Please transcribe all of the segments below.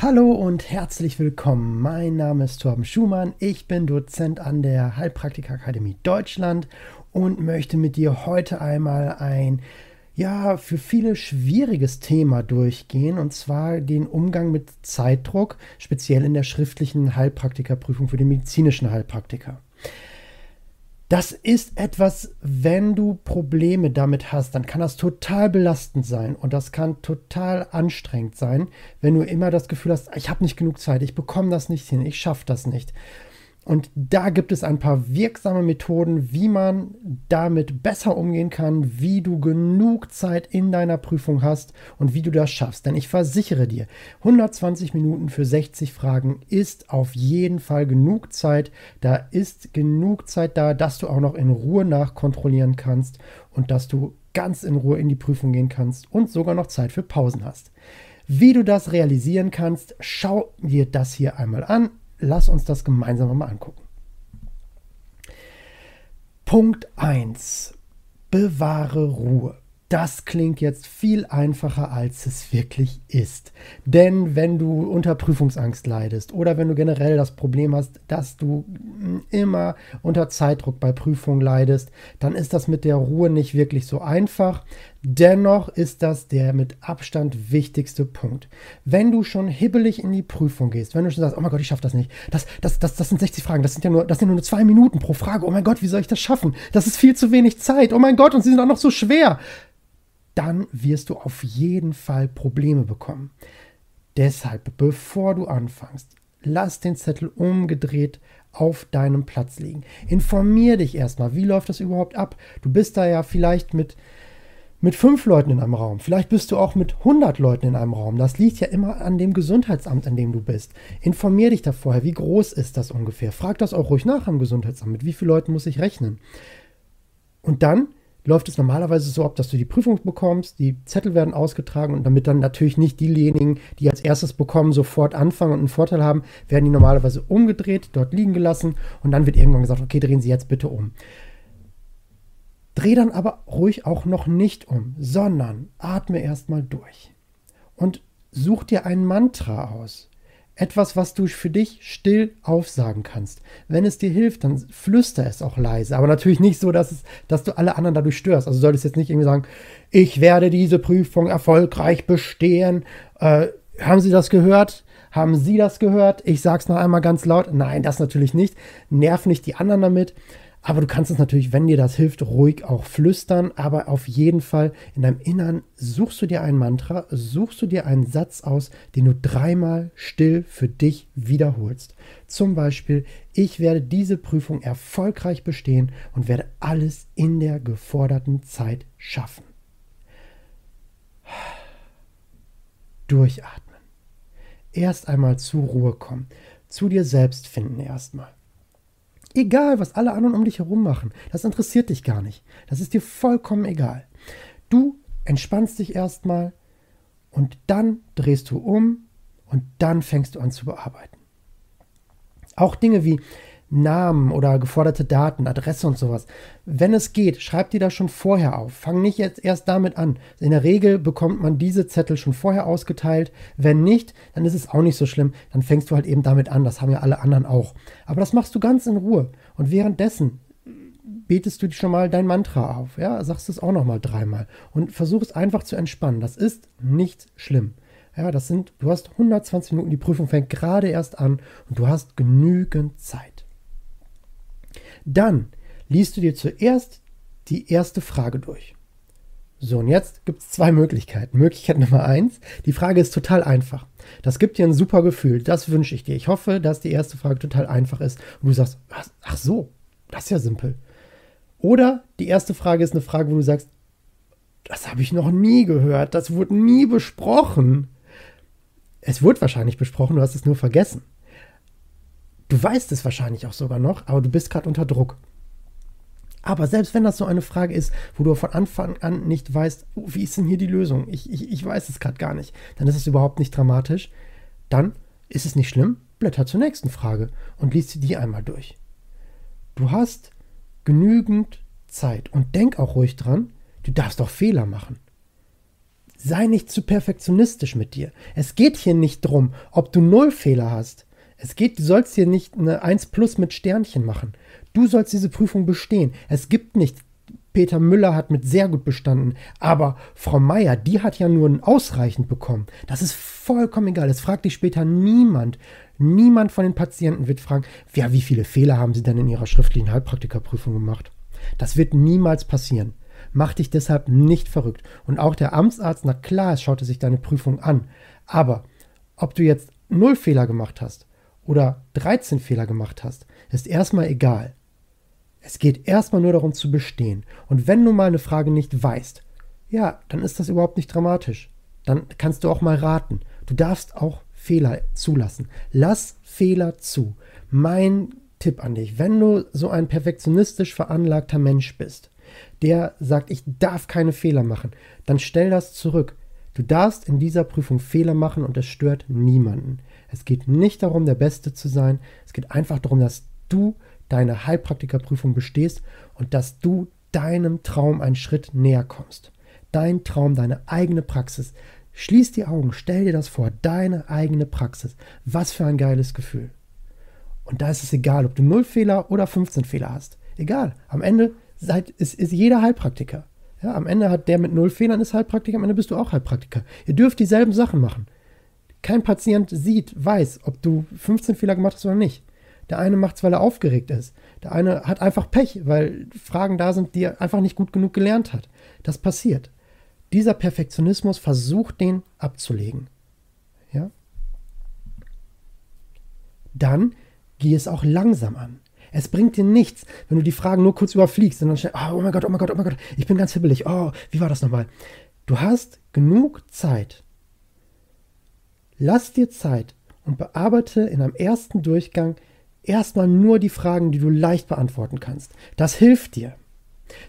Hallo und herzlich willkommen. Mein Name ist Torben Schumann. Ich bin Dozent an der Heilpraktiker-Akademie Deutschland und möchte mit dir heute einmal ein ja, für viele schwieriges Thema durchgehen, und zwar den Umgang mit Zeitdruck, speziell in der schriftlichen Heilpraktikerprüfung für den medizinischen Heilpraktiker. Das ist etwas, wenn du Probleme damit hast, dann kann das total belastend sein und das kann total anstrengend sein, wenn du immer das Gefühl hast, ich habe nicht genug Zeit, ich bekomme das nicht hin, ich schaffe das nicht. Und da gibt es ein paar wirksame Methoden, wie man damit besser umgehen kann, wie du genug Zeit in deiner Prüfung hast und wie du das schaffst. Denn ich versichere dir, 120 Minuten für 60 Fragen ist auf jeden Fall genug Zeit. Da ist genug Zeit da, dass du auch noch in Ruhe nachkontrollieren kannst und dass du ganz in Ruhe in die Prüfung gehen kannst und sogar noch Zeit für Pausen hast. Wie du das realisieren kannst, schau dir das hier einmal an lass uns das gemeinsam mal angucken. Punkt 1. Bewahre Ruhe. Das klingt jetzt viel einfacher, als es wirklich ist. Denn wenn du unter Prüfungsangst leidest oder wenn du generell das Problem hast, dass du immer unter Zeitdruck bei Prüfungen leidest, dann ist das mit der Ruhe nicht wirklich so einfach. Dennoch ist das der mit Abstand wichtigste Punkt. Wenn du schon hibbelig in die Prüfung gehst, wenn du schon sagst, oh mein Gott, ich schaffe das nicht, das, das, das, das sind 60 Fragen, das sind ja nur, das sind nur zwei Minuten pro Frage, oh mein Gott, wie soll ich das schaffen? Das ist viel zu wenig Zeit, oh mein Gott, und sie sind auch noch so schwer dann wirst du auf jeden Fall Probleme bekommen. Deshalb, bevor du anfängst, lass den Zettel umgedreht auf deinem Platz liegen. Informier dich erstmal, wie läuft das überhaupt ab? Du bist da ja vielleicht mit, mit fünf Leuten in einem Raum, vielleicht bist du auch mit 100 Leuten in einem Raum. Das liegt ja immer an dem Gesundheitsamt, an dem du bist. Informier dich da vorher, wie groß ist das ungefähr? Frag das auch ruhig nach am Gesundheitsamt, mit wie vielen Leuten muss ich rechnen? Und dann läuft es normalerweise so ab, dass du die Prüfung bekommst, die Zettel werden ausgetragen und damit dann natürlich nicht diejenigen, die als erstes bekommen, sofort anfangen und einen Vorteil haben, werden die normalerweise umgedreht, dort liegen gelassen und dann wird irgendwann gesagt, okay, drehen Sie jetzt bitte um. Dreh dann aber ruhig auch noch nicht um, sondern atme erstmal durch und such dir ein Mantra aus. Etwas, was du für dich still aufsagen kannst. Wenn es dir hilft, dann flüster es auch leise. Aber natürlich nicht so, dass, es, dass du alle anderen dadurch störst. Also solltest jetzt nicht irgendwie sagen, ich werde diese Prüfung erfolgreich bestehen. Äh, haben Sie das gehört? Haben Sie das gehört? Ich sag's noch einmal ganz laut. Nein, das natürlich nicht. Nerv nicht die anderen damit. Aber du kannst es natürlich, wenn dir das hilft, ruhig auch flüstern. Aber auf jeden Fall in deinem Innern suchst du dir ein Mantra, suchst du dir einen Satz aus, den du dreimal still für dich wiederholst. Zum Beispiel, ich werde diese Prüfung erfolgreich bestehen und werde alles in der geforderten Zeit schaffen. Durchatmen. Erst einmal zur Ruhe kommen. Zu dir selbst finden erstmal. Egal, was alle anderen um dich herum machen. Das interessiert dich gar nicht. Das ist dir vollkommen egal. Du entspannst dich erstmal und dann drehst du um und dann fängst du an zu bearbeiten. Auch Dinge wie, Namen oder geforderte Daten, Adresse und sowas. Wenn es geht, schreib die da schon vorher auf. Fang nicht jetzt erst damit an. In der Regel bekommt man diese Zettel schon vorher ausgeteilt. Wenn nicht, dann ist es auch nicht so schlimm. Dann fängst du halt eben damit an. Das haben ja alle anderen auch. Aber das machst du ganz in Ruhe. Und währenddessen betest du schon mal dein Mantra auf. Ja, sagst es auch noch mal dreimal und versuch es einfach zu entspannen. Das ist nicht schlimm. Ja, das sind, du hast 120 Minuten, die Prüfung fängt gerade erst an und du hast genügend Zeit. Dann liest du dir zuerst die erste Frage durch. So, und jetzt gibt es zwei Möglichkeiten. Möglichkeit Nummer eins, die Frage ist total einfach. Das gibt dir ein super Gefühl, das wünsche ich dir. Ich hoffe, dass die erste Frage total einfach ist und du sagst, ach so, das ist ja simpel. Oder die erste Frage ist eine Frage, wo du sagst, das habe ich noch nie gehört, das wurde nie besprochen. Es wird wahrscheinlich besprochen, du hast es nur vergessen. Du weißt es wahrscheinlich auch sogar noch, aber du bist gerade unter Druck. Aber selbst wenn das so eine Frage ist, wo du von Anfang an nicht weißt, oh, wie ist denn hier die Lösung? Ich, ich, ich weiß es gerade gar nicht. Dann ist es überhaupt nicht dramatisch. Dann ist es nicht schlimm. Blätter zur nächsten Frage und liest die einmal durch. Du hast genügend Zeit und denk auch ruhig dran, du darfst auch Fehler machen. sei nicht zu perfektionistisch mit dir. Es geht hier nicht drum, ob du null Fehler hast. Es geht, du sollst hier nicht eine 1 plus mit Sternchen machen. Du sollst diese Prüfung bestehen. Es gibt nicht, Peter Müller hat mit sehr gut bestanden, aber Frau Meier, die hat ja nur ein ausreichend bekommen. Das ist vollkommen egal. Es fragt dich später niemand. Niemand von den Patienten wird fragen, ja, wie viele Fehler haben sie denn in ihrer schriftlichen Heilpraktikerprüfung gemacht? Das wird niemals passieren. Mach dich deshalb nicht verrückt. Und auch der Amtsarzt, na klar, es schaute sich deine Prüfung an. Aber ob du jetzt null Fehler gemacht hast oder 13 Fehler gemacht hast, ist erstmal egal. Es geht erstmal nur darum zu bestehen. Und wenn du mal eine Frage nicht weißt, ja, dann ist das überhaupt nicht dramatisch. Dann kannst du auch mal raten. Du darfst auch Fehler zulassen. Lass Fehler zu. Mein Tipp an dich, wenn du so ein perfektionistisch veranlagter Mensch bist, der sagt, ich darf keine Fehler machen, dann stell das zurück. Du darfst in dieser Prüfung Fehler machen und es stört niemanden. Es geht nicht darum, der Beste zu sein. Es geht einfach darum, dass du deine Heilpraktikerprüfung bestehst und dass du deinem Traum einen Schritt näher kommst. Dein Traum, deine eigene Praxis. Schließ die Augen, stell dir das vor, deine eigene Praxis. Was für ein geiles Gefühl. Und da ist es egal, ob du 0 Fehler oder 15 Fehler hast. Egal. Am Ende seid, ist, ist jeder Heilpraktiker. Ja, am Ende hat der mit 0 Fehlern ist Heilpraktiker, am Ende bist du auch Heilpraktiker. Ihr dürft dieselben Sachen machen. Kein Patient sieht, weiß, ob du 15 Fehler gemacht hast oder nicht. Der eine macht es, weil er aufgeregt ist. Der eine hat einfach Pech, weil Fragen da sind, die er einfach nicht gut genug gelernt hat. Das passiert. Dieser Perfektionismus versucht, den abzulegen. Ja? Dann geh es auch langsam an. Es bringt dir nichts, wenn du die Fragen nur kurz überfliegst und dann schnell, oh, oh mein Gott, oh mein Gott, oh mein Gott, ich bin ganz hibbelig. Oh, wie war das nochmal? Du hast genug Zeit. Lass dir Zeit und bearbeite in einem ersten Durchgang erstmal nur die Fragen, die du leicht beantworten kannst. Das hilft dir.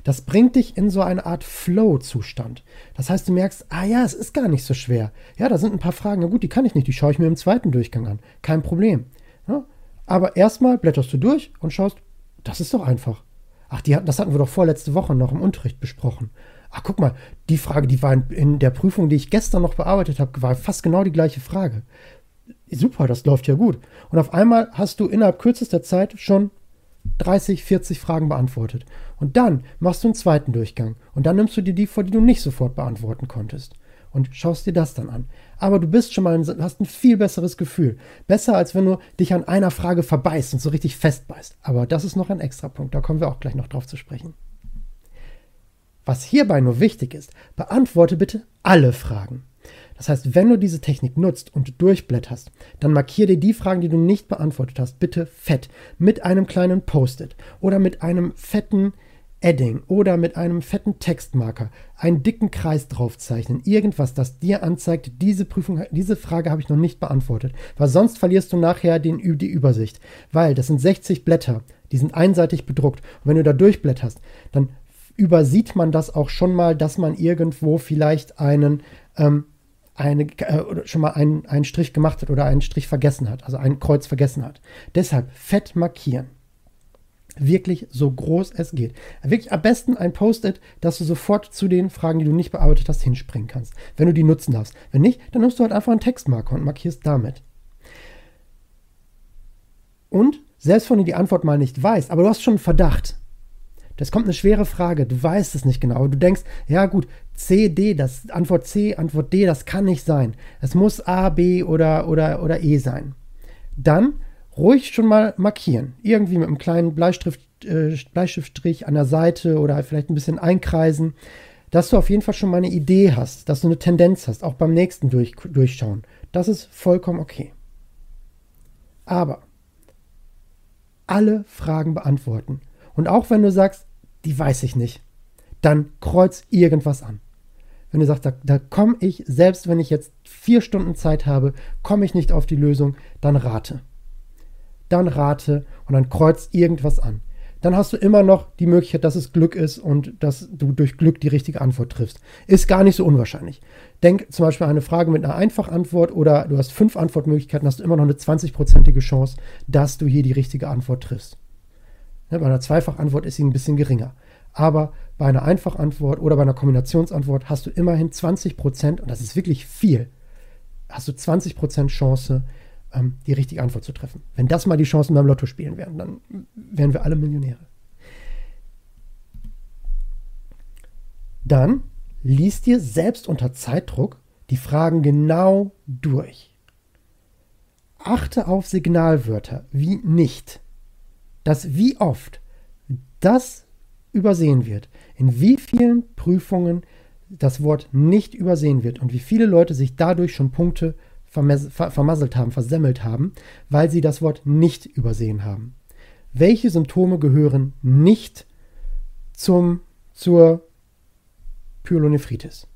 Das bringt dich in so eine Art Flow-Zustand. Das heißt, du merkst, ah ja, es ist gar nicht so schwer. Ja, da sind ein paar Fragen, na gut, die kann ich nicht, die schaue ich mir im zweiten Durchgang an. Kein Problem. Ja? Aber erstmal blätterst du durch und schaust, das ist doch einfach. Ach, die, das hatten wir doch vorletzte Woche noch im Unterricht besprochen. Ach, guck mal, die Frage, die war in, in der Prüfung, die ich gestern noch bearbeitet habe, war fast genau die gleiche Frage super, das läuft ja gut. Und auf einmal hast du innerhalb kürzester Zeit schon 30, 40 Fragen beantwortet. Und dann machst du einen zweiten Durchgang. Und dann nimmst du dir die vor, die du nicht sofort beantworten konntest. Und schaust dir das dann an. Aber du bist schon mal, hast ein viel besseres Gefühl. Besser, als wenn du dich an einer Frage verbeißt und so richtig festbeißt. Aber das ist noch ein extra Punkt. Da kommen wir auch gleich noch drauf zu sprechen. Was hierbei nur wichtig ist, beantworte bitte alle Fragen. Das heißt, wenn du diese Technik nutzt und durchblätterst, dann markiere dir die Fragen, die du nicht beantwortet hast, bitte fett mit einem kleinen Post-it oder mit einem fetten Edding oder mit einem fetten Textmarker einen dicken Kreis draufzeichnen. Irgendwas, das dir anzeigt, diese Prüfung, diese Frage habe ich noch nicht beantwortet. Weil sonst verlierst du nachher den, die Übersicht. Weil das sind 60 Blätter, die sind einseitig bedruckt. Und wenn du da durchblätterst, dann übersieht man das auch schon mal, dass man irgendwo vielleicht einen ähm, eine, äh, schon mal einen, einen Strich gemacht hat oder einen Strich vergessen hat, also ein Kreuz vergessen hat. Deshalb fett markieren. Wirklich so groß es geht. Wirklich am besten ein Post-it, dass du sofort zu den Fragen, die du nicht bearbeitet hast, hinspringen kannst. Wenn du die nutzen darfst. Wenn nicht, dann nimmst du halt einfach einen Textmarker und markierst damit. Und selbst wenn du die Antwort mal nicht weißt, aber du hast schon einen Verdacht, das kommt eine schwere Frage, du weißt es nicht genau, aber du denkst, ja gut, C, D, das Antwort C, Antwort D, das kann nicht sein. Es muss A, B oder, oder, oder E sein. Dann ruhig schon mal markieren. Irgendwie mit einem kleinen Bleistift, äh, Bleistiftstrich an der Seite oder vielleicht ein bisschen einkreisen, dass du auf jeden Fall schon mal eine Idee hast, dass du eine Tendenz hast, auch beim nächsten durch, Durchschauen. Das ist vollkommen okay. Aber alle Fragen beantworten. Und auch wenn du sagst, die weiß ich nicht, dann kreuz irgendwas an. Wenn du sagst, da, da komme ich, selbst wenn ich jetzt vier Stunden Zeit habe, komme ich nicht auf die Lösung, dann rate. Dann rate und dann kreuz irgendwas an. Dann hast du immer noch die Möglichkeit, dass es Glück ist und dass du durch Glück die richtige Antwort triffst. Ist gar nicht so unwahrscheinlich. Denk zum Beispiel an eine Frage mit einer Einfachantwort oder du hast fünf Antwortmöglichkeiten, hast du immer noch eine 20-prozentige Chance, dass du hier die richtige Antwort triffst. Ne, bei einer Zweifachantwort ist sie ein bisschen geringer. Aber bei einer Einfachantwort oder bei einer Kombinationsantwort hast du immerhin 20 Prozent, und das ist wirklich viel, hast du 20 Prozent Chance, ähm, die richtige Antwort zu treffen. Wenn das mal die Chancen beim Lotto spielen wären, dann wären wir alle Millionäre. Dann liest dir selbst unter Zeitdruck die Fragen genau durch. Achte auf Signalwörter wie nicht. Das wie oft das übersehen wird, in wie vielen Prüfungen das Wort nicht übersehen wird und wie viele Leute sich dadurch schon Punkte vermasselt haben, versemmelt haben, weil sie das Wort nicht übersehen haben. Welche Symptome gehören nicht zum, zur Pyelonephritis?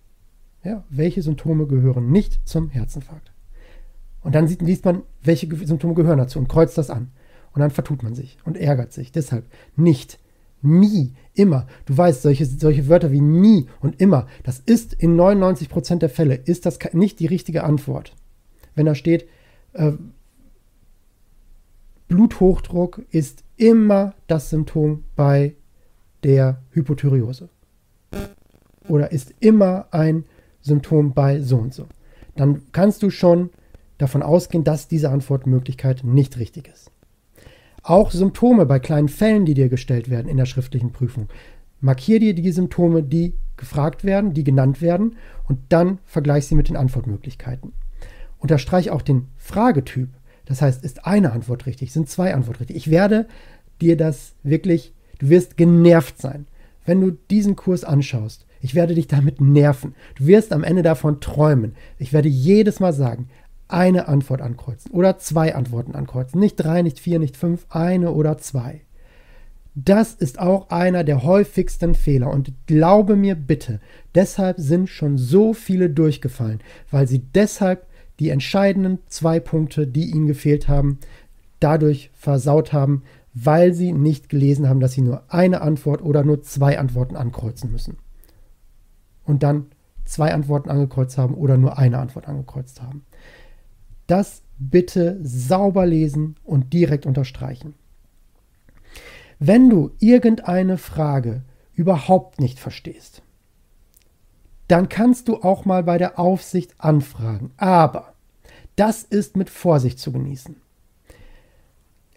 Ja, welche Symptome gehören nicht zum Herzinfarkt? Und dann sieht, liest man, welche Symptome gehören dazu und kreuzt das an. Und dann vertut man sich und ärgert sich. Deshalb nicht, nie, immer. Du weißt, solche, solche Wörter wie nie und immer, das ist in 99% der Fälle, ist das nicht die richtige Antwort. Wenn da steht, äh, Bluthochdruck ist immer das Symptom bei der Hypothyreose. Oder ist immer ein Symptom bei so und so. Dann kannst du schon davon ausgehen, dass diese Antwortmöglichkeit nicht richtig ist. Auch Symptome bei kleinen Fällen, die dir gestellt werden in der schriftlichen Prüfung. Markier dir die Symptome, die gefragt werden, die genannt werden und dann vergleich sie mit den Antwortmöglichkeiten. Unterstreich auch den Fragetyp. Das heißt, ist eine Antwort richtig, sind zwei Antworten richtig. Ich werde dir das wirklich, du wirst genervt sein, wenn du diesen Kurs anschaust. Ich werde dich damit nerven. Du wirst am Ende davon träumen. Ich werde jedes Mal sagen, eine Antwort ankreuzen oder zwei Antworten ankreuzen. Nicht drei, nicht vier, nicht fünf, eine oder zwei. Das ist auch einer der häufigsten Fehler. Und glaube mir bitte, deshalb sind schon so viele durchgefallen, weil sie deshalb die entscheidenden zwei Punkte, die ihnen gefehlt haben, dadurch versaut haben, weil sie nicht gelesen haben, dass sie nur eine Antwort oder nur zwei Antworten ankreuzen müssen. Und dann zwei Antworten angekreuzt haben oder nur eine Antwort angekreuzt haben das bitte sauber lesen und direkt unterstreichen. Wenn du irgendeine Frage überhaupt nicht verstehst, dann kannst du auch mal bei der Aufsicht anfragen. Aber das ist mit Vorsicht zu genießen.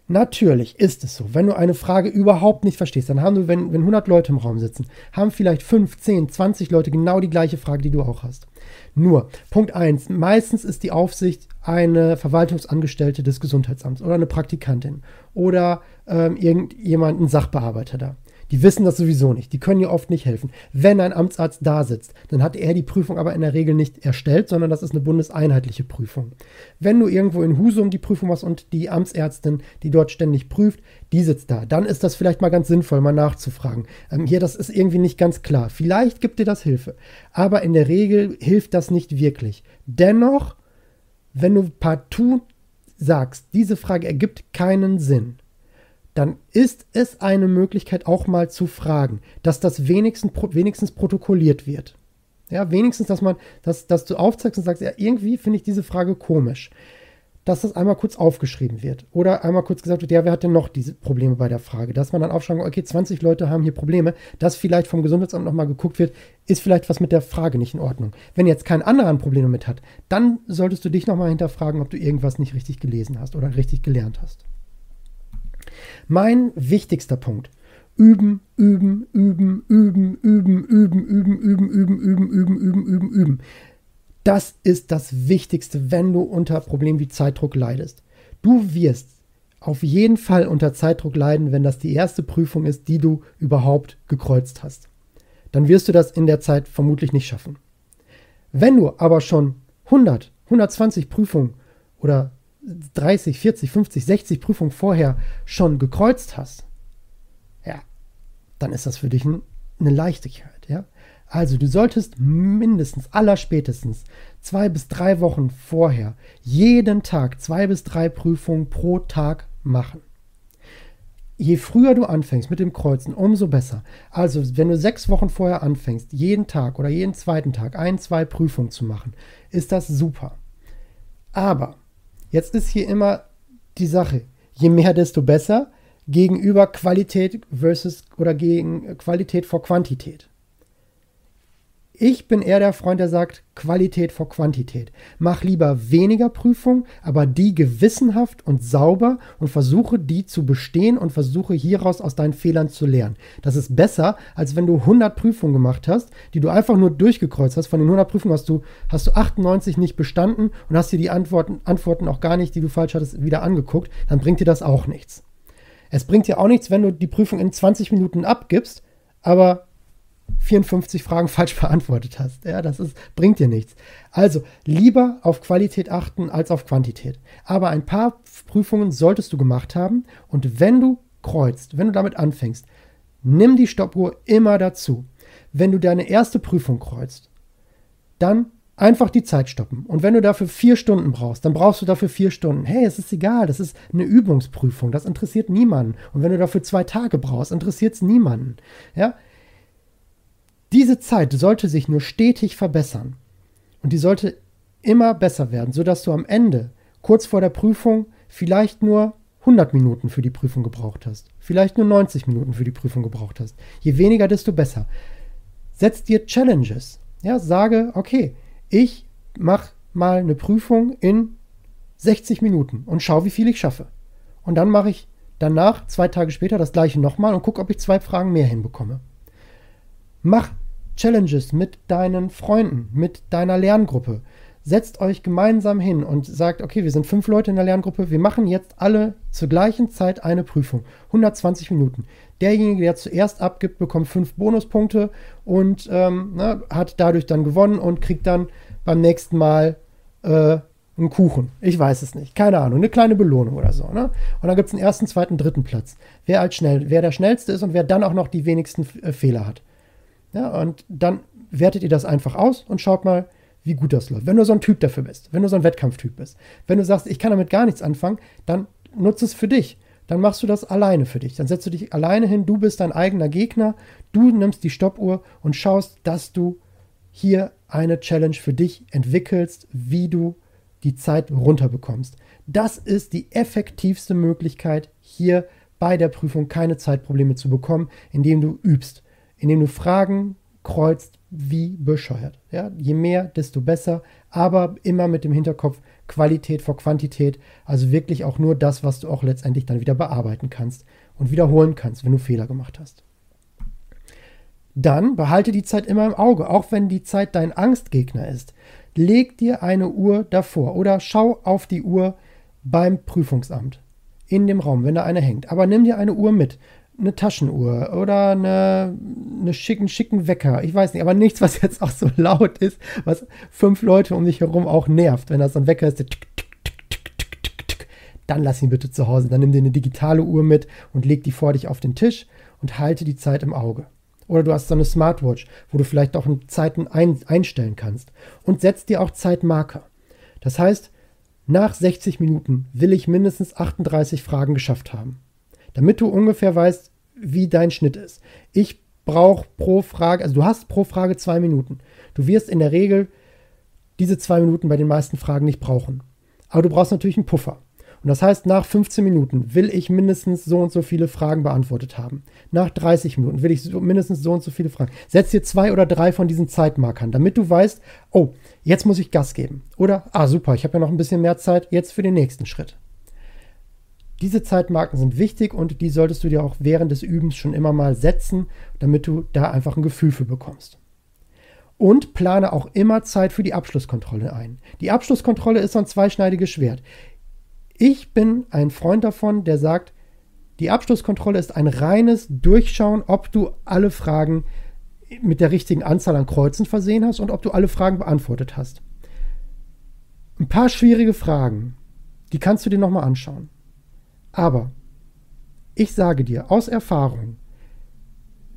Natürlich ist es so. Wenn du eine Frage überhaupt nicht verstehst, dann haben du, wenn, wenn 100 Leute im Raum sitzen, haben vielleicht 5, 10, 20 Leute genau die gleiche Frage, die du auch hast. Nur, Punkt 1, meistens ist die Aufsicht eine Verwaltungsangestellte des Gesundheitsamts oder eine Praktikantin oder ähm, irgendjemand, ein Sachbearbeiter da. Die wissen das sowieso nicht. Die können dir oft nicht helfen. Wenn ein Amtsarzt da sitzt, dann hat er die Prüfung aber in der Regel nicht erstellt, sondern das ist eine bundeseinheitliche Prüfung. Wenn du irgendwo in Husum die Prüfung machst und die Amtsärztin, die dort ständig prüft, die sitzt da, dann ist das vielleicht mal ganz sinnvoll, mal nachzufragen. Ähm, hier, das ist irgendwie nicht ganz klar. Vielleicht gibt dir das Hilfe. Aber in der Regel hilft das nicht wirklich. Dennoch, wenn du partout sagst, diese Frage ergibt keinen Sinn, dann ist es eine Möglichkeit auch mal zu fragen, dass das wenigstens, wenigstens protokolliert wird. Ja, wenigstens, dass man, dass, dass du aufzeigst und sagst, ja, irgendwie finde ich diese Frage komisch. Dass das einmal kurz aufgeschrieben wird. Oder einmal kurz gesagt wird, ja, wer hat denn noch diese Probleme bei der Frage? Dass man dann aufschreibt, okay, 20 Leute haben hier Probleme, dass vielleicht vom Gesundheitsamt nochmal geguckt wird, ist vielleicht was mit der Frage nicht in Ordnung. Wenn jetzt kein anderer ein Problem damit hat, dann solltest du dich nochmal hinterfragen, ob du irgendwas nicht richtig gelesen hast oder richtig gelernt hast. Mein wichtigster Punkt. Üben, üben, üben, üben, üben, üben, üben, üben, üben, üben, üben, üben, üben, üben. Das ist das Wichtigste, wenn du unter Problemen wie Zeitdruck leidest. Du wirst auf jeden Fall unter Zeitdruck leiden, wenn das die erste Prüfung ist, die du überhaupt gekreuzt hast. Dann wirst du das in der Zeit vermutlich nicht schaffen. Wenn du aber schon 100, 120 Prüfungen oder 30, 40, 50, 60 Prüfungen vorher schon gekreuzt hast, ja, dann ist das für dich ein, eine Leichtigkeit, ja. Also du solltest mindestens, allerspätestens zwei bis drei Wochen vorher jeden Tag zwei bis drei Prüfungen pro Tag machen. Je früher du anfängst mit dem Kreuzen, umso besser. Also, wenn du sechs Wochen vorher anfängst, jeden Tag oder jeden zweiten Tag ein, zwei Prüfungen zu machen, ist das super. Aber Jetzt ist hier immer die Sache, je mehr, desto besser. gegenüber Qualität versus oder gegen Qualität vor Quantität. Ich bin eher der Freund, der sagt Qualität vor Quantität. Mach lieber weniger Prüfungen, aber die gewissenhaft und sauber und versuche die zu bestehen und versuche hieraus aus deinen Fehlern zu lernen. Das ist besser, als wenn du 100 Prüfungen gemacht hast, die du einfach nur durchgekreuzt hast. Von den 100 Prüfungen hast du, hast du 98 nicht bestanden und hast dir die Antworten, Antworten auch gar nicht, die du falsch hattest, wieder angeguckt. Dann bringt dir das auch nichts. Es bringt dir auch nichts, wenn du die Prüfung in 20 Minuten abgibst, aber 54 Fragen falsch beantwortet hast. Ja, das ist, bringt dir nichts. Also lieber auf Qualität achten als auf Quantität. Aber ein paar Prüfungen solltest du gemacht haben und wenn du kreuzt, wenn du damit anfängst, nimm die Stoppuhr immer dazu. Wenn du deine erste Prüfung kreuzt, dann einfach die Zeit stoppen. Und wenn du dafür vier Stunden brauchst, dann brauchst du dafür vier Stunden. Hey, es ist egal, das ist eine Übungsprüfung, das interessiert niemanden. Und wenn du dafür zwei Tage brauchst, interessiert es niemanden. Ja, diese Zeit sollte sich nur stetig verbessern. Und die sollte immer besser werden, sodass du am Ende, kurz vor der Prüfung, vielleicht nur 100 Minuten für die Prüfung gebraucht hast. Vielleicht nur 90 Minuten für die Prüfung gebraucht hast. Je weniger, desto besser. Setz dir Challenges. Ja, sage, okay, ich mache mal eine Prüfung in 60 Minuten und schau, wie viel ich schaffe. Und dann mache ich danach, zwei Tage später, das gleiche nochmal und gucke, ob ich zwei Fragen mehr hinbekomme. Mach Challenges mit deinen Freunden, mit deiner Lerngruppe. Setzt euch gemeinsam hin und sagt, okay, wir sind fünf Leute in der Lerngruppe, wir machen jetzt alle zur gleichen Zeit eine Prüfung. 120 Minuten. Derjenige, der zuerst abgibt, bekommt fünf Bonuspunkte und ähm, ne, hat dadurch dann gewonnen und kriegt dann beim nächsten Mal äh, einen Kuchen. Ich weiß es nicht. Keine Ahnung. Eine kleine Belohnung oder so. Ne? Und dann gibt es einen ersten, zweiten, dritten Platz. Wer, als schnell, wer der schnellste ist und wer dann auch noch die wenigsten äh, Fehler hat. Ja, und dann wertet ihr das einfach aus und schaut mal, wie gut das läuft. Wenn du so ein Typ dafür bist, wenn du so ein Wettkampftyp bist, wenn du sagst, ich kann damit gar nichts anfangen, dann nutze es für dich. Dann machst du das alleine für dich. Dann setzt du dich alleine hin, du bist dein eigener Gegner, du nimmst die Stoppuhr und schaust, dass du hier eine Challenge für dich entwickelst, wie du die Zeit runterbekommst. Das ist die effektivste Möglichkeit, hier bei der Prüfung keine Zeitprobleme zu bekommen, indem du übst indem du Fragen kreuzt wie bescheuert. Ja? Je mehr, desto besser, aber immer mit dem Hinterkopf Qualität vor Quantität, also wirklich auch nur das, was du auch letztendlich dann wieder bearbeiten kannst und wiederholen kannst, wenn du Fehler gemacht hast. Dann behalte die Zeit immer im Auge, auch wenn die Zeit dein Angstgegner ist. Leg dir eine Uhr davor oder schau auf die Uhr beim Prüfungsamt in dem Raum, wenn da eine hängt. Aber nimm dir eine Uhr mit eine Taschenuhr oder eine, eine schicken, schicken Wecker. Ich weiß nicht, aber nichts, was jetzt auch so laut ist, was fünf Leute um dich herum auch nervt. Wenn das so ein Wecker ist, der tick, tick, tick, dann lass ihn bitte zu Hause. Dann nimm dir eine digitale Uhr mit und leg die vor dich auf den Tisch und halte die Zeit im Auge. Oder du hast so eine Smartwatch, wo du vielleicht auch Zeiten ein, einstellen kannst. Und setz dir auch Zeitmarker. Das heißt, nach 60 Minuten will ich mindestens 38 Fragen geschafft haben damit du ungefähr weißt, wie dein Schnitt ist. Ich brauche pro Frage, also du hast pro Frage zwei Minuten. Du wirst in der Regel diese zwei Minuten bei den meisten Fragen nicht brauchen. Aber du brauchst natürlich einen Puffer. Und das heißt, nach 15 Minuten will ich mindestens so und so viele Fragen beantwortet haben. Nach 30 Minuten will ich so, mindestens so und so viele Fragen. Setz dir zwei oder drei von diesen Zeitmarkern, damit du weißt, oh, jetzt muss ich Gas geben. Oder, ah, super, ich habe ja noch ein bisschen mehr Zeit jetzt für den nächsten Schritt. Diese Zeitmarken sind wichtig und die solltest du dir auch während des Übens schon immer mal setzen, damit du da einfach ein Gefühl für bekommst. Und plane auch immer Zeit für die Abschlusskontrolle ein. Die Abschlusskontrolle ist ein zweischneidiges Schwert. Ich bin ein Freund davon, der sagt, die Abschlusskontrolle ist ein reines Durchschauen, ob du alle Fragen mit der richtigen Anzahl an Kreuzen versehen hast und ob du alle Fragen beantwortet hast. Ein paar schwierige Fragen, die kannst du dir nochmal anschauen. Aber ich sage dir aus Erfahrung,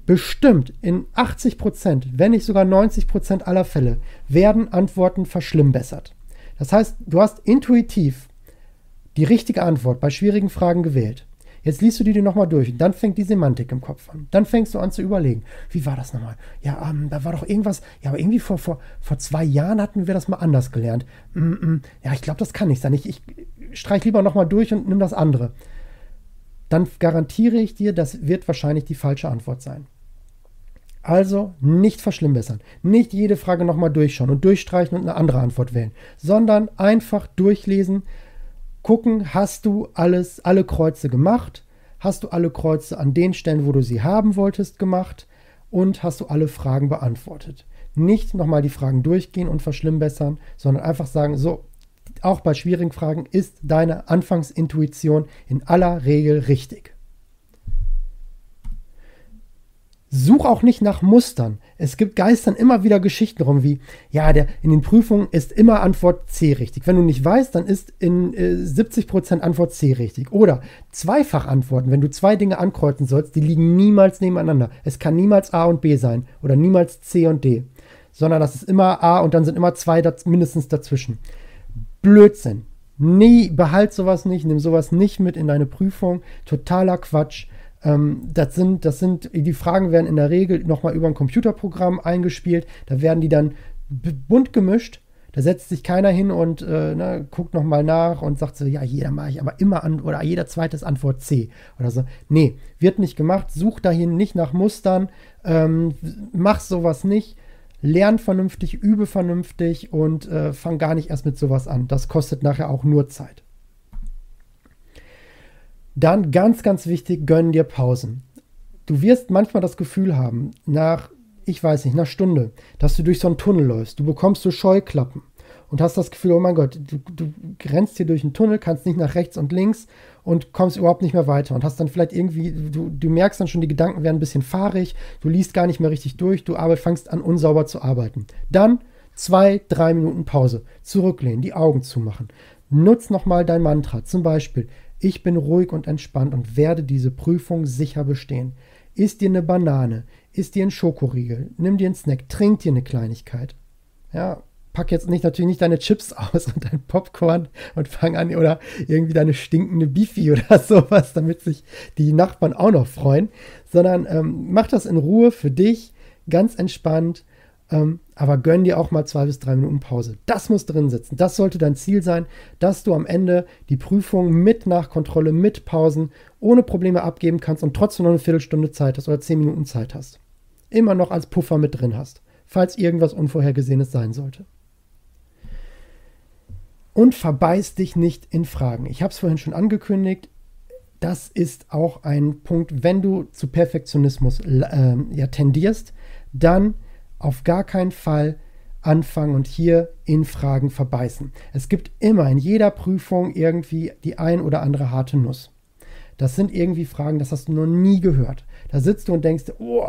bestimmt in 80 Prozent, wenn nicht sogar 90 Prozent aller Fälle, werden Antworten verschlimmbessert. Das heißt, du hast intuitiv die richtige Antwort bei schwierigen Fragen gewählt. Jetzt liest du die dir nochmal durch und dann fängt die Semantik im Kopf an. Dann fängst du an zu überlegen, wie war das nochmal? Ja, ähm, da war doch irgendwas, ja, aber irgendwie vor, vor, vor zwei Jahren hatten wir das mal anders gelernt. Mm -mm, ja, ich glaube, das kann nicht sein. Ich, ich streich lieber nochmal durch und nimm das andere. dann garantiere ich dir, das wird wahrscheinlich die falsche Antwort sein. Also nicht verschlimmbessern, nicht jede Frage nochmal durchschauen und durchstreichen und eine andere Antwort wählen, sondern einfach durchlesen, gucken, hast du alles, alle Kreuze gemacht, hast du alle Kreuze an den Stellen, wo du sie haben wolltest, gemacht und hast du alle Fragen beantwortet. Nicht nochmal die Fragen durchgehen und verschlimmbessern, sondern einfach sagen, so, auch bei schwierigen Fragen ist deine Anfangsintuition in aller Regel richtig. Such auch nicht nach Mustern. Es gibt geistern immer wieder Geschichten rum, wie, ja, der, in den Prüfungen ist immer Antwort C richtig. Wenn du nicht weißt, dann ist in äh, 70% Antwort C richtig. Oder zweifach antworten, wenn du zwei Dinge ankreuzen sollst, die liegen niemals nebeneinander. Es kann niemals A und B sein oder niemals C und D, sondern das ist immer A und dann sind immer zwei mindestens dazwischen. Blödsinn. Nie, behalt sowas nicht, nimm sowas nicht mit in deine Prüfung. Totaler Quatsch. Ähm, das, sind, das sind, die Fragen werden in der Regel nochmal über ein Computerprogramm eingespielt. Da werden die dann bunt gemischt. Da setzt sich keiner hin und äh, ne, guckt nochmal nach und sagt so, ja, jeder mache ich aber immer an oder jeder zweite ist Antwort C oder so. Nee, wird nicht gemacht. Such dahin nicht nach Mustern. Ähm, mach sowas nicht. Lern vernünftig, übe vernünftig und äh, fang gar nicht erst mit sowas an. Das kostet nachher auch nur Zeit. Dann ganz, ganz wichtig, gönn dir Pausen. Du wirst manchmal das Gefühl haben, nach, ich weiß nicht, nach Stunde, dass du durch so einen Tunnel läufst. Du bekommst so Scheuklappen und hast das Gefühl, oh mein Gott, du, du rennst hier durch einen Tunnel, kannst nicht nach rechts und links und kommst überhaupt nicht mehr weiter und hast dann vielleicht irgendwie, du, du merkst dann schon, die Gedanken werden ein bisschen fahrig, du liest gar nicht mehr richtig durch, du arbeit, fangst an, unsauber zu arbeiten. Dann zwei, drei Minuten Pause, zurücklehnen, die Augen zumachen. Nutz nochmal dein Mantra, zum Beispiel, ich bin ruhig und entspannt und werde diese Prüfung sicher bestehen. Iss dir eine Banane, iss dir einen Schokoriegel, nimm dir einen Snack, trink dir eine Kleinigkeit. Ja, pack jetzt nicht natürlich nicht deine Chips aus und dein Popcorn und fang an oder irgendwie deine stinkende Bifi oder sowas, damit sich die Nachbarn auch noch freuen, sondern ähm, mach das in Ruhe für dich, ganz entspannt ähm, aber gönn dir auch mal zwei bis drei Minuten Pause. Das muss drin sitzen. Das sollte dein Ziel sein, dass du am Ende die Prüfung mit Nachkontrolle, mit Pausen ohne Probleme abgeben kannst und trotzdem noch eine Viertelstunde Zeit hast oder zehn Minuten Zeit hast. Immer noch als Puffer mit drin hast, falls irgendwas Unvorhergesehenes sein sollte. Und verbeiß dich nicht in Fragen. Ich habe es vorhin schon angekündigt. Das ist auch ein Punkt, wenn du zu Perfektionismus äh, ja, tendierst, dann auf gar keinen Fall anfangen und hier in Fragen verbeißen. Es gibt immer in jeder Prüfung irgendwie die ein oder andere harte Nuss. Das sind irgendwie Fragen, das hast du noch nie gehört. Da sitzt du und denkst, oh,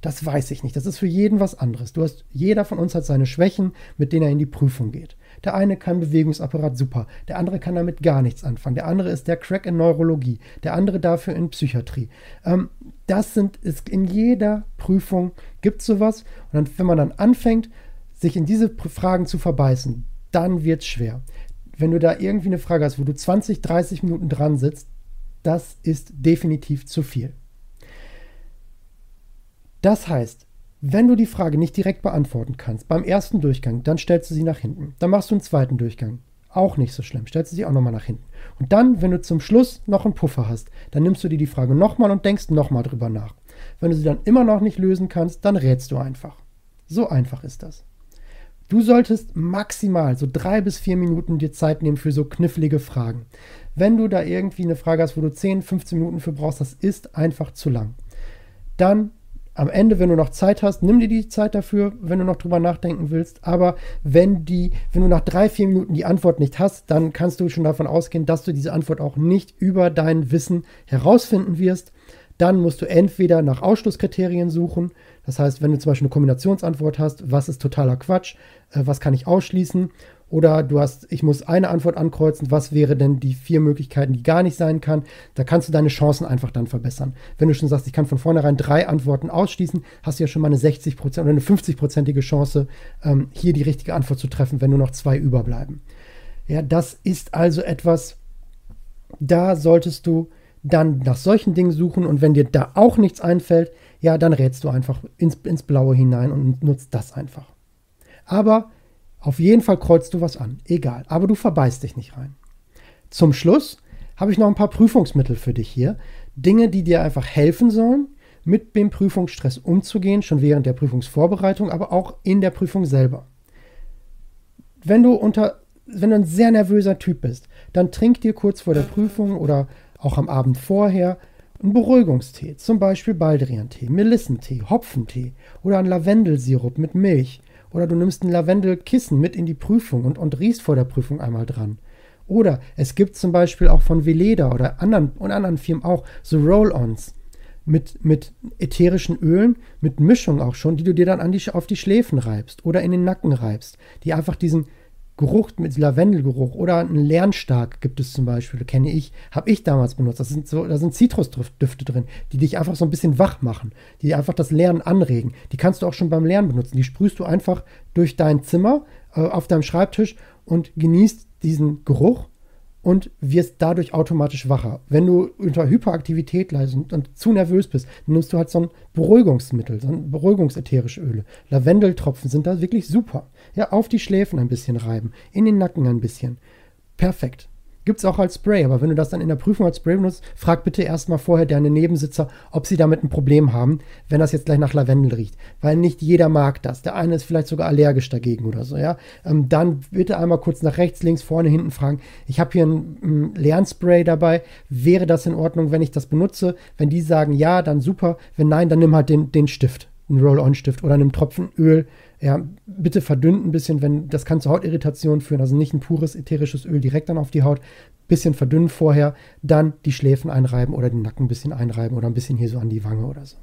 das weiß ich nicht. Das ist für jeden was anderes. Du hast, jeder von uns hat seine Schwächen, mit denen er in die Prüfung geht. Der eine kann Bewegungsapparat super, der andere kann damit gar nichts anfangen. Der andere ist der Crack in Neurologie, der andere dafür in Psychiatrie. Ähm, das sind, ist in jeder Prüfung gibt es sowas. Und dann, wenn man dann anfängt, sich in diese Fragen zu verbeißen, dann wird es schwer. Wenn du da irgendwie eine Frage hast, wo du 20, 30 Minuten dran sitzt, das ist definitiv zu viel. Das heißt, wenn du die Frage nicht direkt beantworten kannst, beim ersten Durchgang, dann stellst du sie nach hinten. Dann machst du einen zweiten Durchgang. Auch nicht so schlimm. Stellst du sie auch nochmal nach hinten. Und dann, wenn du zum Schluss noch einen Puffer hast, dann nimmst du dir die Frage nochmal und denkst nochmal drüber nach. Wenn du sie dann immer noch nicht lösen kannst, dann rätst du einfach. So einfach ist das. Du solltest maximal so drei bis vier Minuten dir Zeit nehmen für so knifflige Fragen. Wenn du da irgendwie eine Frage hast, wo du 10, 15 Minuten für brauchst, das ist einfach zu lang. Dann am Ende, wenn du noch Zeit hast, nimm dir die Zeit dafür, wenn du noch drüber nachdenken willst. Aber wenn die, wenn du nach drei, vier Minuten die Antwort nicht hast, dann kannst du schon davon ausgehen, dass du diese Antwort auch nicht über dein Wissen herausfinden wirst. Dann musst du entweder nach Ausschlusskriterien suchen. Das heißt, wenn du zum Beispiel eine Kombinationsantwort hast, was ist totaler Quatsch, äh, was kann ich ausschließen? Oder du hast, ich muss eine Antwort ankreuzen, was wäre denn die vier Möglichkeiten, die gar nicht sein kann. Da kannst du deine Chancen einfach dann verbessern. Wenn du schon sagst, ich kann von vornherein drei Antworten ausschließen, hast du ja schon mal eine 60% oder eine 50-prozentige Chance, ähm, hier die richtige Antwort zu treffen, wenn nur noch zwei überbleiben. Ja, das ist also etwas, da solltest du dann nach solchen Dingen suchen und wenn dir da auch nichts einfällt, ja, dann rätst du einfach ins, ins Blaue hinein und nutzt das einfach. Aber auf jeden Fall kreuzt du was an, egal, aber du verbeißt dich nicht rein. Zum Schluss habe ich noch ein paar Prüfungsmittel für dich hier. Dinge, die dir einfach helfen sollen, mit dem Prüfungsstress umzugehen, schon während der Prüfungsvorbereitung, aber auch in der Prüfung selber. Wenn du unter wenn du ein sehr nervöser Typ bist, dann trink dir kurz vor der Prüfung oder auch am Abend vorher einen Beruhigungstee, zum Beispiel Baldriantee, Melissentee, Hopfentee oder einen Lavendelsirup mit Milch. Oder du nimmst ein Lavendelkissen mit in die Prüfung und, und riechst vor der Prüfung einmal dran. Oder es gibt zum Beispiel auch von Veleda oder anderen, und anderen Firmen auch so Roll-Ons mit, mit ätherischen Ölen, mit Mischung auch schon, die du dir dann an die, auf die Schläfen reibst oder in den Nacken reibst, die einfach diesen, Geruch mit Lavendelgeruch oder ein Lernstark gibt es zum Beispiel, kenne ich, habe ich damals benutzt. Das sind so, da sind Zitrusdüfte drin, die dich einfach so ein bisschen wach machen, die einfach das Lernen anregen. Die kannst du auch schon beim Lernen benutzen. Die sprühst du einfach durch dein Zimmer äh, auf deinem Schreibtisch und genießt diesen Geruch und wirst dadurch automatisch wacher. Wenn du unter Hyperaktivität leidest und, und, zu nervös bist, nimmst du halt so ein Beruhigungsmittel, so ein beruhigungsätherische Öle. Lavendeltropfen sind da wirklich super. Ja, auf die Schläfen ein bisschen reiben, in den Nacken ein bisschen. Perfekt. Gibt es auch als Spray, aber wenn du das dann in der Prüfung als Spray benutzt, frag bitte erstmal vorher deine Nebensitzer, ob sie damit ein Problem haben, wenn das jetzt gleich nach Lavendel riecht. Weil nicht jeder mag das. Der eine ist vielleicht sogar allergisch dagegen oder so, ja. Ähm, dann bitte einmal kurz nach rechts, links, vorne, hinten fragen. Ich habe hier ein, ein Lernspray dabei. Wäre das in Ordnung, wenn ich das benutze? Wenn die sagen ja, dann super. Wenn nein, dann nimm halt den, den Stift, einen Roll-On-Stift oder einen Tropfen Öl ja, bitte verdünnt ein bisschen, wenn das kann zu Hautirritation führen, also nicht ein pures ätherisches Öl direkt dann auf die Haut, bisschen verdünnen vorher, dann die Schläfen einreiben oder den Nacken ein bisschen einreiben oder ein bisschen hier so an die Wange oder so.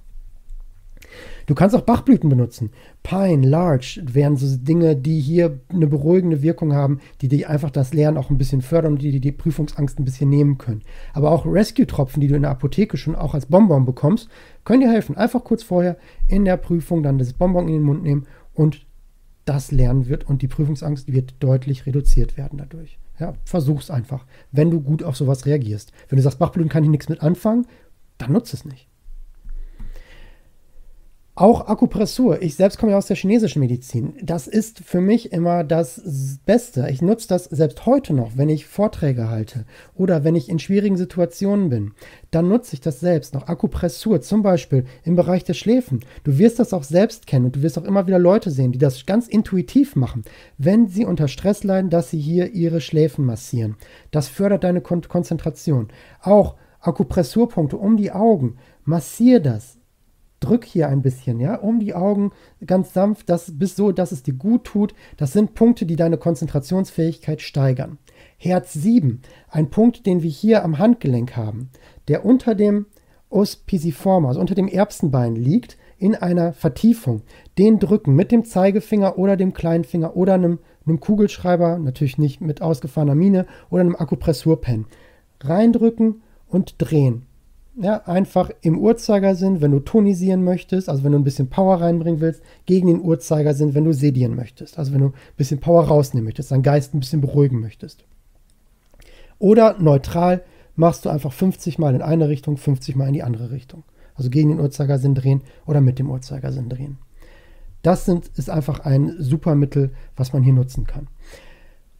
Du kannst auch Bachblüten benutzen. Pine, Larch wären so Dinge, die hier eine beruhigende Wirkung haben, die dir einfach das Lernen auch ein bisschen fördern und die dir die Prüfungsangst ein bisschen nehmen können. Aber auch Rescue-Tropfen, die du in der Apotheke schon auch als Bonbon bekommst, können dir helfen. Einfach kurz vorher in der Prüfung dann das Bonbon in den Mund nehmen und das lernen wird und die Prüfungsangst wird deutlich reduziert werden dadurch. Ja, versuch's einfach, wenn du gut auf sowas reagierst. Wenn du sagst, Bachbluten kann ich nichts mit anfangen, dann nutze es nicht. Auch Akupressur. Ich selbst komme ja aus der chinesischen Medizin. Das ist für mich immer das Beste. Ich nutze das selbst heute noch, wenn ich Vorträge halte oder wenn ich in schwierigen Situationen bin. Dann nutze ich das selbst noch. Akupressur, zum Beispiel im Bereich der Schläfen. Du wirst das auch selbst kennen und du wirst auch immer wieder Leute sehen, die das ganz intuitiv machen, wenn sie unter Stress leiden, dass sie hier ihre Schläfen massieren. Das fördert deine Kon Konzentration. Auch Akupressurpunkte um die Augen. Massier das drück hier ein bisschen, ja, um die Augen ganz sanft, das bis so, dass es dir gut tut. Das sind Punkte, die deine Konzentrationsfähigkeit steigern. Herz 7, ein Punkt, den wir hier am Handgelenk haben, der unter dem Os pisiform, also unter dem Erbsenbein liegt, in einer Vertiefung. Den drücken mit dem Zeigefinger oder dem kleinen Finger oder einem, einem Kugelschreiber, natürlich nicht mit ausgefahrener Mine, oder einem Akupressurpen. Reindrücken und drehen ja, einfach im Uhrzeigersinn, wenn du tonisieren möchtest, also wenn du ein bisschen Power reinbringen willst, gegen den Uhrzeigersinn, wenn du sedieren möchtest, also wenn du ein bisschen Power rausnehmen möchtest, deinen Geist ein bisschen beruhigen möchtest. Oder neutral machst du einfach 50 Mal in eine Richtung, 50 Mal in die andere Richtung. Also gegen den Uhrzeigersinn drehen oder mit dem Uhrzeigersinn drehen. Das sind, ist einfach ein super Mittel, was man hier nutzen kann.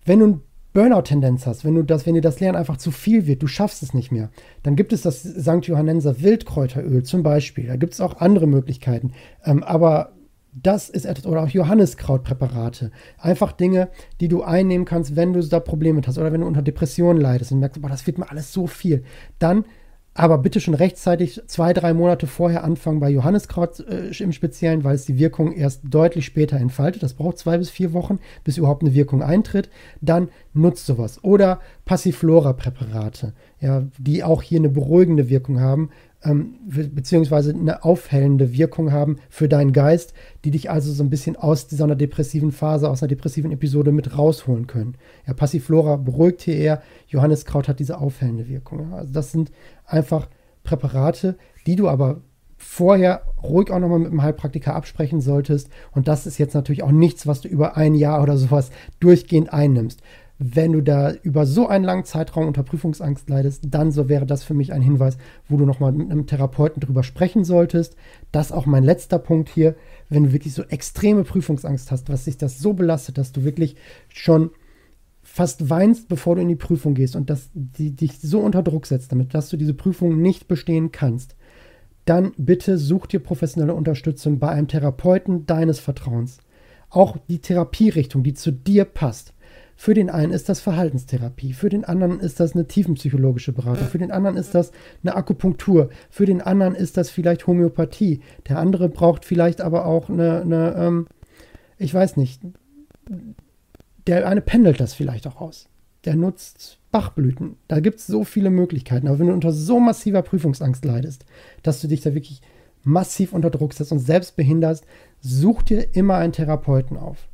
Wenn du Burnout-Tendenz hast, wenn du das, wenn dir das Lernen einfach zu viel wird, du schaffst es nicht mehr, dann gibt es das St. Johannenser Wildkräuteröl zum Beispiel. Da gibt es auch andere Möglichkeiten. Ähm, aber das ist etwas, oder auch Johanniskrautpräparate. Einfach Dinge, die du einnehmen kannst, wenn du da Probleme hast oder wenn du unter Depressionen leidest und merkst, boah, das wird mir alles so viel. Dann aber bitte schon rechtzeitig zwei, drei Monate vorher anfangen bei Johanniskraut äh, im Speziellen, weil es die Wirkung erst deutlich später entfaltet. Das braucht zwei bis vier Wochen, bis überhaupt eine Wirkung eintritt. Dann nutzt sowas. Oder Passiflora-Präparate, ja, die auch hier eine beruhigende Wirkung haben, ähm, beziehungsweise eine aufhellende Wirkung haben für deinen Geist, die dich also so ein bisschen aus dieser depressiven Phase, aus einer depressiven Episode mit rausholen können. Ja, Passiflora beruhigt hier eher, Johanniskraut hat diese aufhellende Wirkung. Ja. Also das sind einfach Präparate, die du aber vorher ruhig auch nochmal mit dem Heilpraktiker absprechen solltest. Und das ist jetzt natürlich auch nichts, was du über ein Jahr oder sowas durchgehend einnimmst wenn du da über so einen langen Zeitraum unter Prüfungsangst leidest, dann so wäre das für mich ein Hinweis, wo du nochmal mit einem Therapeuten drüber sprechen solltest. Das ist auch mein letzter Punkt hier. Wenn du wirklich so extreme Prüfungsangst hast, was sich das so belastet, dass du wirklich schon fast weinst, bevor du in die Prüfung gehst und das die, dich so unter Druck setzt damit, dass du diese Prüfung nicht bestehen kannst, dann bitte such dir professionelle Unterstützung bei einem Therapeuten deines Vertrauens. Auch die Therapierichtung, die zu dir passt. Für den einen ist das Verhaltenstherapie, für den anderen ist das eine tiefenpsychologische Beratung, für den anderen ist das eine Akupunktur, für den anderen ist das vielleicht Homöopathie. Der andere braucht vielleicht aber auch eine, eine ähm, ich weiß nicht, der eine pendelt das vielleicht auch aus. Der nutzt Bachblüten. Da gibt es so viele Möglichkeiten. Aber wenn du unter so massiver Prüfungsangst leidest, dass du dich da wirklich massiv unter Druck setzt und selbst behinderst, such dir immer einen Therapeuten auf.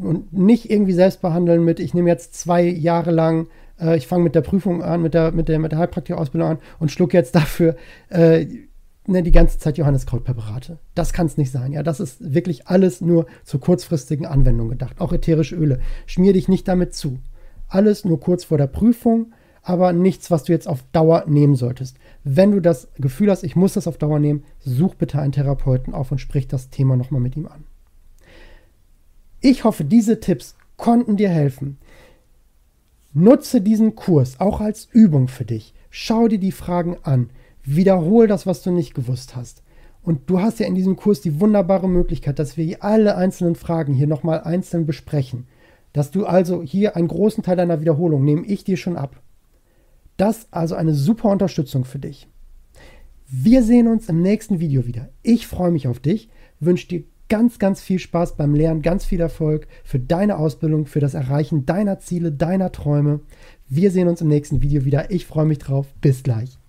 Und nicht irgendwie selbst behandeln mit, ich nehme jetzt zwei Jahre lang, äh, ich fange mit der Prüfung an, mit der, mit der, mit der Heilpraktikerausbildung an und schlucke jetzt dafür äh, ne, die ganze Zeit Johanniskrautpräparate. Das kann es nicht sein. Ja, das ist wirklich alles nur zur kurzfristigen Anwendung gedacht. Auch ätherische Öle. Schmier dich nicht damit zu. Alles nur kurz vor der Prüfung, aber nichts, was du jetzt auf Dauer nehmen solltest. Wenn du das Gefühl hast, ich muss das auf Dauer nehmen, such bitte einen Therapeuten auf und sprich das Thema nochmal mit ihm an. Ich hoffe, diese Tipps konnten dir helfen. Nutze diesen Kurs auch als Übung für dich. Schau dir die Fragen an. Wiederhol das, was du nicht gewusst hast. Und du hast ja in diesem Kurs die wunderbare Möglichkeit, dass wir alle einzelnen Fragen hier nochmal einzeln besprechen. Dass du also hier einen großen Teil deiner Wiederholung nehme ich dir schon ab. Das also eine super Unterstützung für dich. Wir sehen uns im nächsten Video wieder. Ich freue mich auf dich, wünsche dir ganz, ganz viel Spaß beim Lernen, ganz viel Erfolg für deine Ausbildung, für das Erreichen deiner Ziele, deiner Träume. Wir sehen uns im nächsten Video wieder. Ich freue mich drauf. Bis gleich.